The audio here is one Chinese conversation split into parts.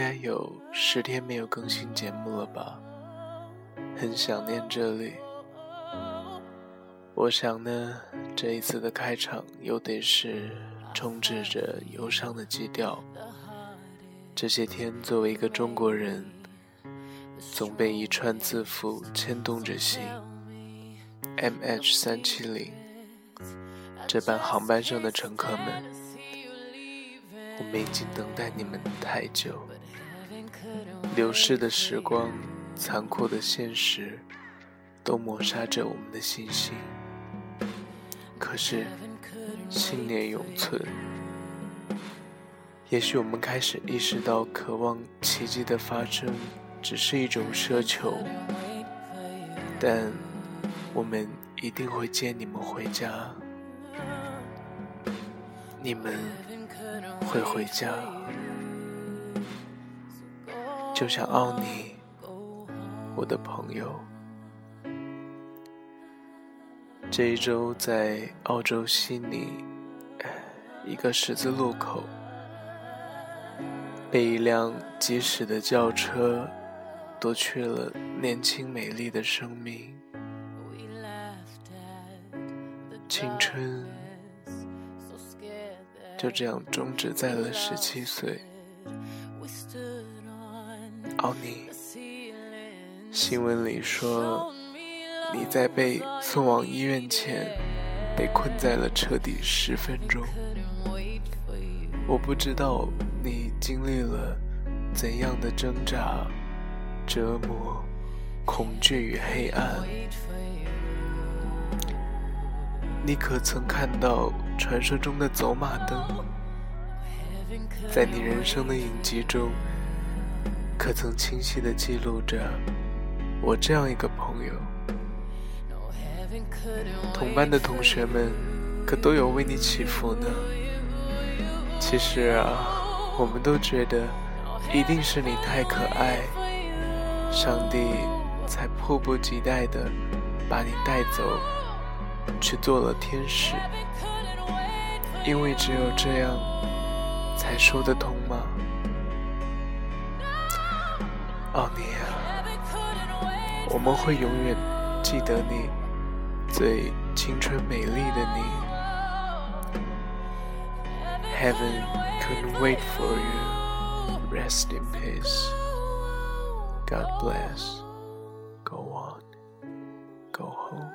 应该有十天没有更新节目了吧？很想念这里。我想呢，这一次的开场又得是充斥着忧伤的基调。这些天，作为一个中国人，总被一串字符牵动着心。MH 三七零，这班航班上的乘客们，我们已经等待你们太久。流逝的时光，残酷的现实，都抹杀着我们的信心。可是，信念永存。也许我们开始意识到，渴望奇迹的发生只是一种奢求，但我们一定会接你们回家。你们会回家，就像奥尼，我的朋友。这一周在澳洲悉尼一个十字路口，被一辆疾驶的轿车夺去了年轻美丽的生命，青春就这样终止在了十七岁。奥尼，新闻里说。你在被送往医院前，被困在了车底十分钟。我不知道你经历了怎样的挣扎、折磨、恐惧与黑暗。你可曾看到传说中的走马灯？在你人生的影集中，可曾清晰地记录着我这样一个朋友？同班的同学们可都有为你祈福呢。其实啊，我们都觉得一定是你太可爱，上帝才迫不及待的把你带走，去做了天使。因为只有这样才说得通吗？奥尼亚，我们会永远记得你。最青春美丽的你，Heaven couldn't wait for you. Rest in peace. God bless. Go on. Go home.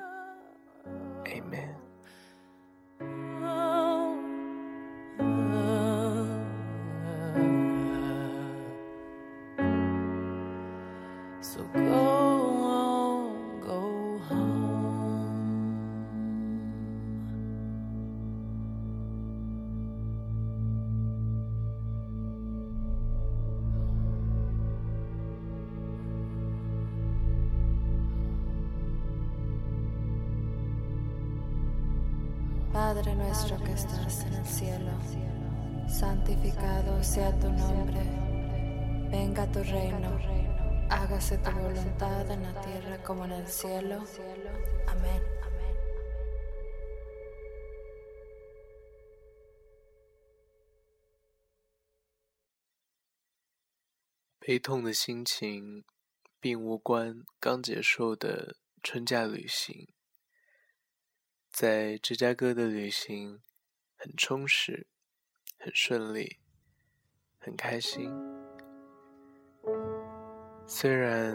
，Padre nuestro que estás en el cielo, santificado sea tu nombre, venga tu reino, hágase tu voluntad en la tierra como en el cielo. Amén. 悲痛的心情，并无关刚结束的春假旅行。 在芝加哥的旅行很充实，很顺利，很开心。虽然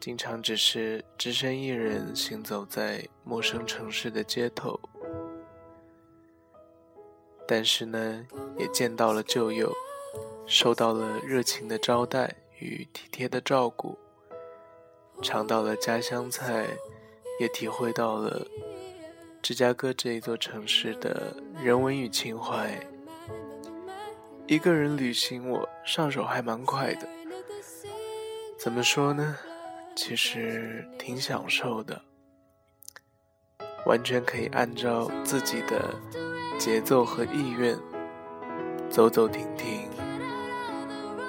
经常只是只身一人行走在陌生城市的街头，但是呢，也见到了旧友，受到了热情的招待与体贴的照顾，尝到了家乡菜，也体会到了。芝加哥这一座城市的人文与情怀，一个人旅行我上手还蛮快的。怎么说呢？其实挺享受的，完全可以按照自己的节奏和意愿走走停停，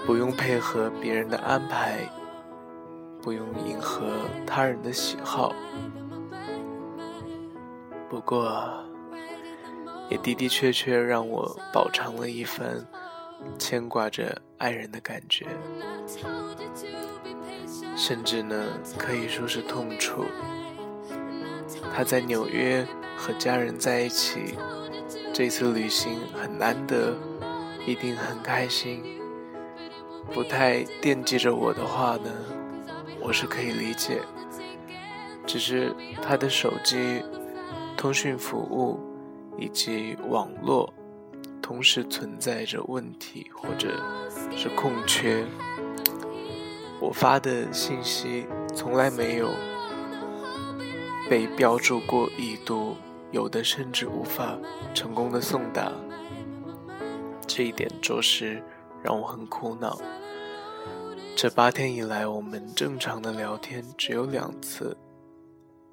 不用配合别人的安排，不用迎合他人的喜好。不过，也的的确确让我饱尝了一番牵挂着爱人的感觉，甚至呢可以说是痛楚。他在纽约和家人在一起，这次旅行很难得，一定很开心。不太惦记着我的话呢，我是可以理解。只是他的手机、通讯服务以及网络同时存在着问题，或者是空缺。我发的信息从来没有被标注过已读，有的甚至无法成功的送达。这一点着实让我很苦恼。这八天以来，我们正常的聊天只有两次。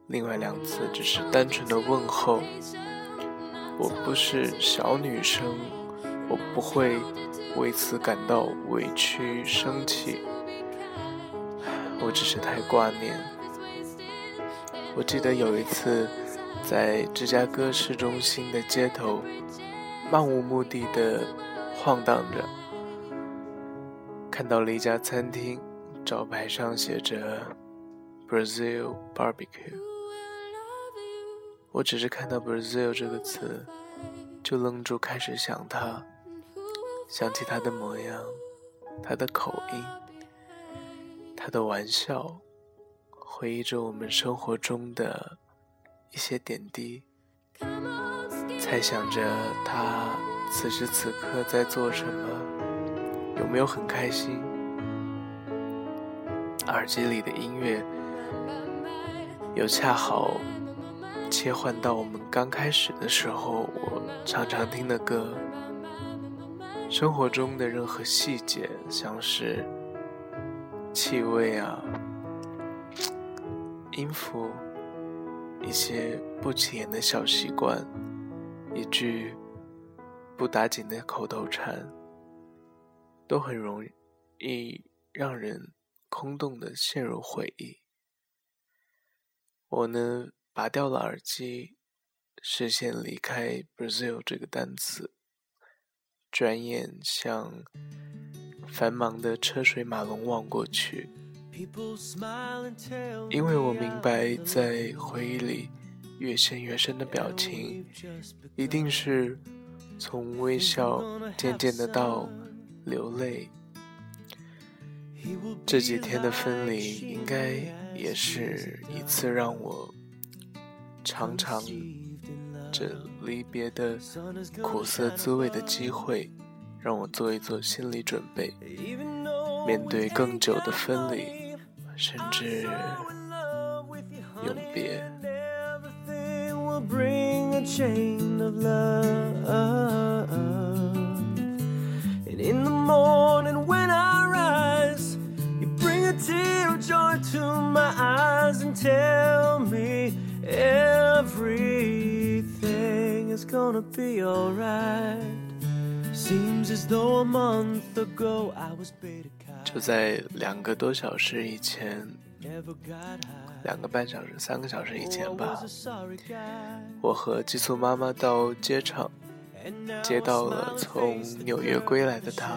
另外两次只是单纯的问候。我不是小女生，我不会为此感到委屈生气。我只是太挂念。我记得有一次在芝加哥市中心的街头，漫无目的的晃荡着，看到了一家餐厅，招牌上写着 “Brazil Barbecue”。我只是看到 Brazil 这个词，就愣住，开始想他，想起他的模样，他的口音，他的玩笑，回忆着我们生活中的一些点滴，猜想着他此时此刻在做什么，有没有很开心，耳机里的音乐又恰好。切换到我们刚开始的时候，我常常听的歌。生活中的任何细节，像是气味啊、音符、一些不起眼的小习惯、一句不打紧的口头禅，都很容易让人空洞的陷入回忆。我呢？拔掉了耳机，视线离开 Brazil 这个单词，转眼向繁忙的车水马龙望过去，因为我明白，在回忆里越陷越深的表情，一定是从微笑渐渐的到流泪。这几天的分离，应该也是一次让我。尝尝这离别的苦涩滋味的机会，让我做一做心理准备，面对更久的分离，甚至永别。就在两个多小时以前，两个半小时、三个小时以前吧，我和寄宿妈妈到街场接到了从纽约归来的她。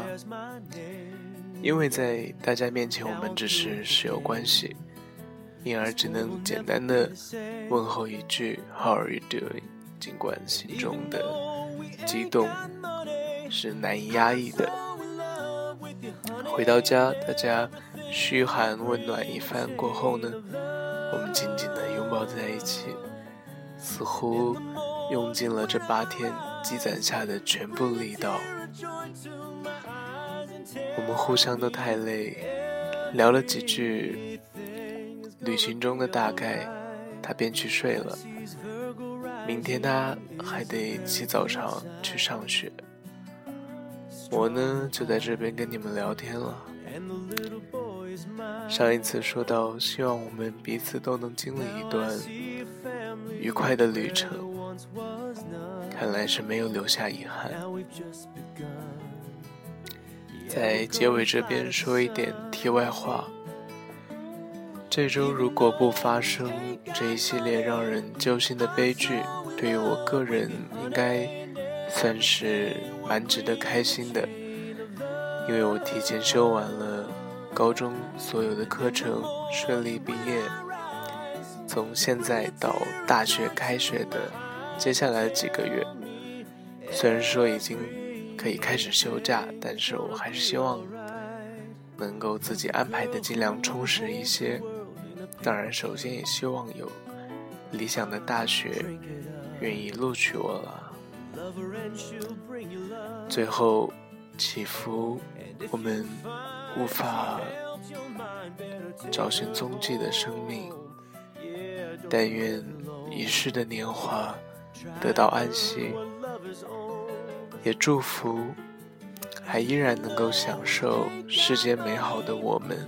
因为在大家面前我们只是室友关系，因而只能简单的问候一句 “How are you doing？” 尽管心中的激动是难以压抑的。回到家，大家嘘寒问暖一番过后呢，我们紧紧地拥抱在一起，似乎用尽了这八天积攒下的全部力道。我们互相都太累，聊了几句旅行中的大概，他便去睡了。明天他还得起早上去上学，我呢就在这边跟你们聊天了。上一次说到，希望我们彼此都能经历一段愉快的旅程，看来是没有留下遗憾。在结尾这边说一点题外话。这周如果不发生这一系列让人揪心的悲剧，对于我个人应该算是蛮值得开心的。因为我提前修完了高中所有的课程，顺利毕业。从现在到大学开学的接下来几个月，虽然说已经可以开始休假，但是我还是希望能够自己安排的尽量充实一些。当然，首先也希望有理想的大学愿意录取我了。最后，祈福我们无法找寻踪迹的生命。但愿一世的年华得到安息，也祝福还依然能够享受世间美好的我们，